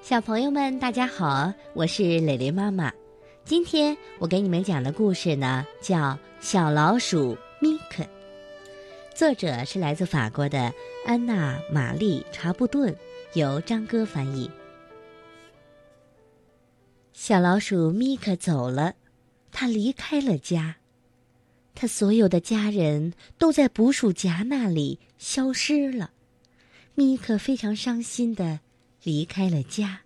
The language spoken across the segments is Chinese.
小朋友们，大家好，我是蕾蕾妈妈。今天我给你们讲的故事呢，叫《小老鼠米克》，作者是来自法国的安娜·玛丽·查布顿，由张哥翻译。小老鼠米克走了，他离开了家，他所有的家人都在捕鼠夹那里消失了。米克非常伤心的。离开了家，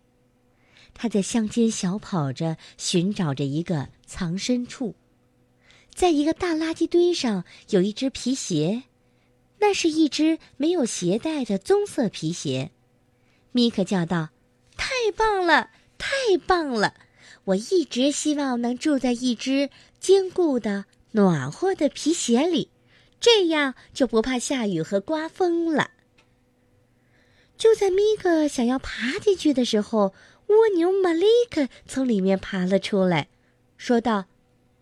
他在乡间小跑着，寻找着一个藏身处。在一个大垃圾堆上，有一只皮鞋，那是一只没有鞋带的棕色皮鞋。米克叫道：“太棒了，太棒了！我一直希望能住在一只坚固的、暖和的皮鞋里，这样就不怕下雨和刮风了。”就在米克想要爬进去的时候，蜗牛玛丽克从里面爬了出来，说道：“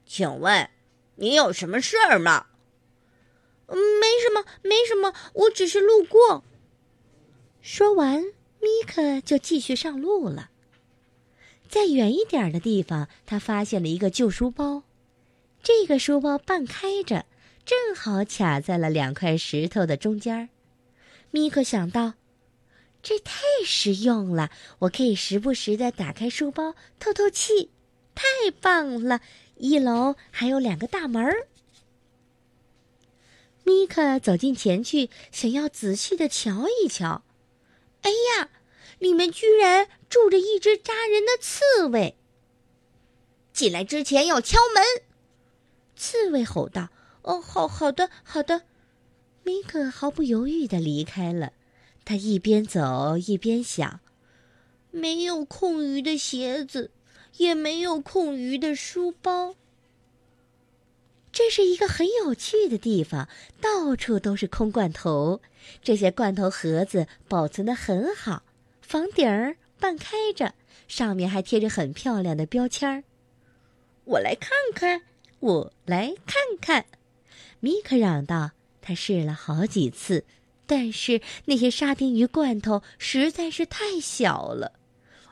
请问，你有什么事儿吗？”“，没什么，没什么，我只是路过。”说完，米克就继续上路了。在远一点的地方，他发现了一个旧书包，这个书包半开着，正好卡在了两块石头的中间。米克想到。这太实用了！我可以时不时的打开书包透透气，太棒了！一楼还有两个大门儿。米克走进前去，想要仔细的瞧一瞧。哎呀，里面居然住着一只扎人的刺猬！进来之前要敲门。刺猬吼道：“哦，好好的，好的。”米克毫不犹豫的离开了。他一边走一边想：“没有空余的鞋子，也没有空余的书包。这是一个很有趣的地方，到处都是空罐头。这些罐头盒子保存的很好，房顶儿半开着，上面还贴着很漂亮的标签儿。我来看看，我来看看。”米克嚷道。他试了好几次。但是那些沙丁鱼罐头实在是太小了，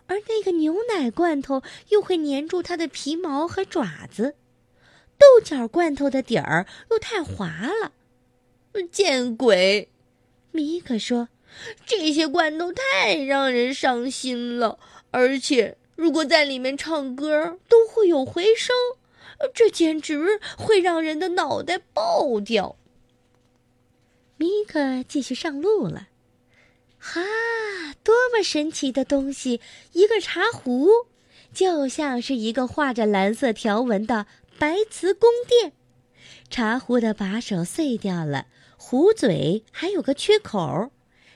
而那个牛奶罐头又会粘住它的皮毛和爪子，豆角罐头的底儿又太滑了。见鬼！米可说：“这些罐头太让人伤心了，而且如果在里面唱歌都会有回声，这简直会让人的脑袋爆掉。”米克继续上路了，哈，多么神奇的东西！一个茶壶，就像是一个画着蓝色条纹的白瓷宫殿。茶壶的把手碎掉了，壶嘴还有个缺口，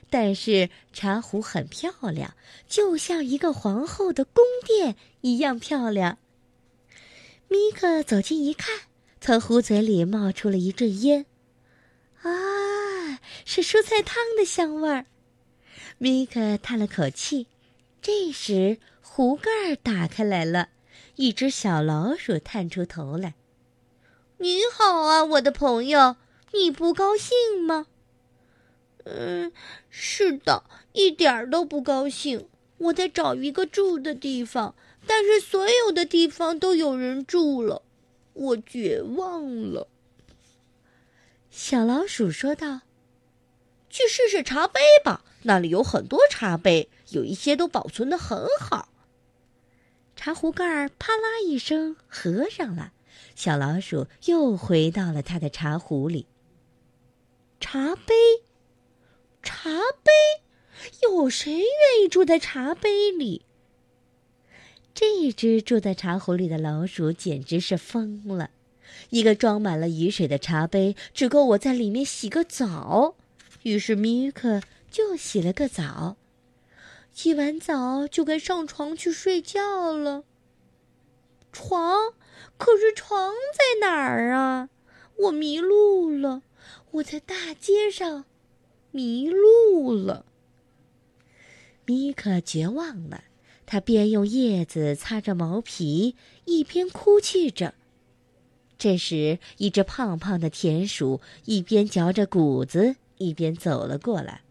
但是茶壶很漂亮，就像一个皇后的宫殿一样漂亮。米克走近一看，从壶嘴里冒出了一阵烟，啊！是蔬菜汤的香味儿，米克叹了口气。这时，壶盖打开来了，一只小老鼠探出头来。“你好啊，我的朋友，你不高兴吗？”“嗯，是的，一点儿都不高兴。我在找一个住的地方，但是所有的地方都有人住了，我绝望了。”小老鼠说道。去试试茶杯吧，那里有很多茶杯，有一些都保存的很好。茶壶盖儿啪啦一声合上了，小老鼠又回到了它的茶壶里。茶杯，茶杯，有谁愿意住在茶杯里？这只住在茶壶里的老鼠简直是疯了！一个装满了雨水的茶杯，只够我在里面洗个澡。于是米克就洗了个澡，洗完澡就该上床去睡觉了。床，可是床在哪儿啊？我迷路了，我在大街上迷路了。米克绝望了，他边用叶子擦着毛皮，一边哭泣着。这时，一只胖胖的田鼠一边嚼着谷子。一边走了过来，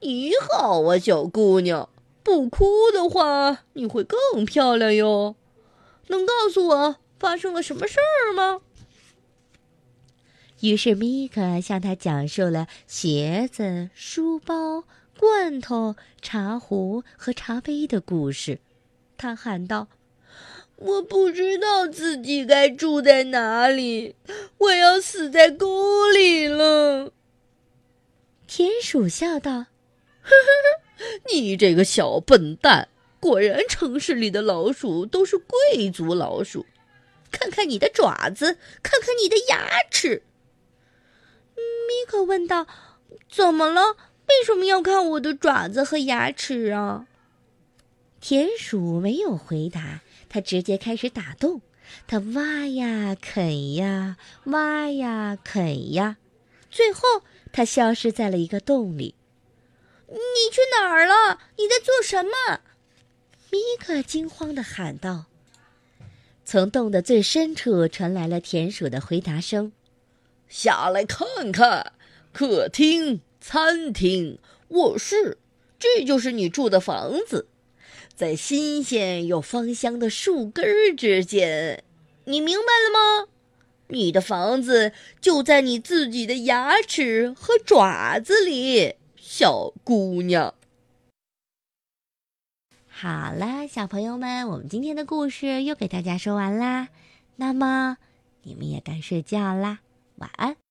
你好啊，小姑娘，不哭的话，你会更漂亮哟。能告诉我发生了什么事儿吗？于是米克向他讲述了鞋子、书包、罐头、茶壶和茶杯的故事。他喊道：“我不知道自己该住在哪里，我要死在沟里了。”田鼠笑道：“呵呵呵，你这个小笨蛋！果然，城市里的老鼠都是贵族老鼠。看看你的爪子，看看你的牙齿。”米可问道：“怎么了？为什么要看我的爪子和牙齿啊？”田鼠没有回答，它直接开始打洞。它挖呀啃呀，挖呀啃呀，最后他消失在了一个洞里。你去哪儿了？你在做什么？米克惊慌地喊道。从洞的最深处传来了田鼠的回答声。下来看看，客厅、餐厅、卧室，这就是你住的房子，在新鲜又芳香的树根之间。你明白了吗？你的房子就在你自己的牙齿和爪子里，小姑娘。好啦，小朋友们，我们今天的故事又给大家说完啦。那么，你们也该睡觉啦。晚安。